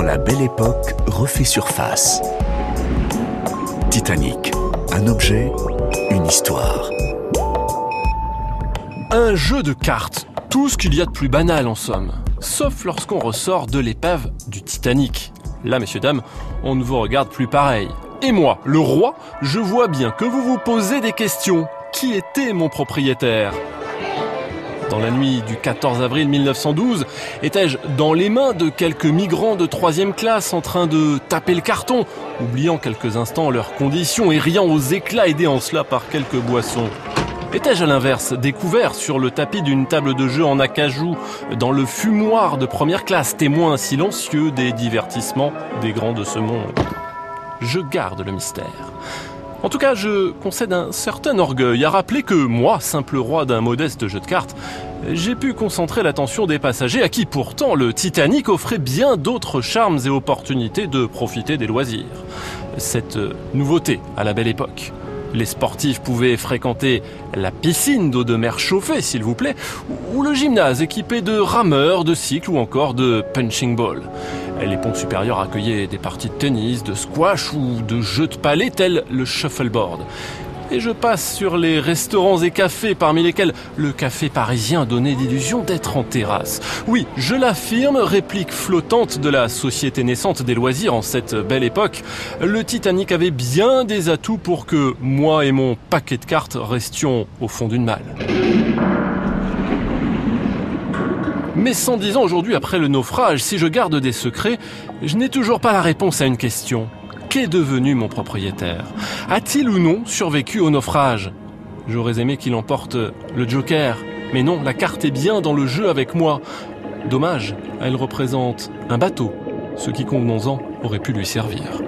La belle époque refait surface. Titanic, un objet, une histoire. Un jeu de cartes, tout ce qu'il y a de plus banal en somme, sauf lorsqu'on ressort de l'épave du Titanic. Là, messieurs, dames, on ne vous regarde plus pareil. Et moi, le roi, je vois bien que vous vous posez des questions. Qui était mon propriétaire? Dans la nuit du 14 avril 1912, étais-je dans les mains de quelques migrants de troisième classe en train de taper le carton, oubliant quelques instants leurs conditions et riant aux éclats aidés en cela par quelques boissons? Étais-je à l'inverse découvert sur le tapis d'une table de jeu en acajou, dans le fumoir de première classe, témoin silencieux des divertissements des grands de ce monde? Je garde le mystère. En tout cas, je concède un certain orgueil à rappeler que moi, simple roi d'un modeste jeu de cartes, j'ai pu concentrer l'attention des passagers à qui pourtant le Titanic offrait bien d'autres charmes et opportunités de profiter des loisirs. Cette nouveauté à la belle époque. Les sportifs pouvaient fréquenter la piscine d'eau de mer chauffée, s'il vous plaît, ou le gymnase équipé de rameurs, de cycles ou encore de punching ball. Les ponts supérieurs accueillaient des parties de tennis, de squash ou de jeux de palais tels le shuffleboard et je passe sur les restaurants et cafés parmi lesquels le café parisien donnait l'illusion d'être en terrasse. Oui, je l'affirme, réplique flottante de la société naissante des loisirs en cette belle époque, le Titanic avait bien des atouts pour que moi et mon paquet de cartes restions au fond d'une malle. Mais 110 ans aujourd'hui après le naufrage, si je garde des secrets, je n'ai toujours pas la réponse à une question. Qu'est devenu mon propriétaire? A-t-il ou non survécu au naufrage? J'aurais aimé qu'il emporte le Joker, mais non, la carte est bien dans le jeu avec moi. Dommage, elle représente un bateau, ce qui convenons-en aurait pu lui servir.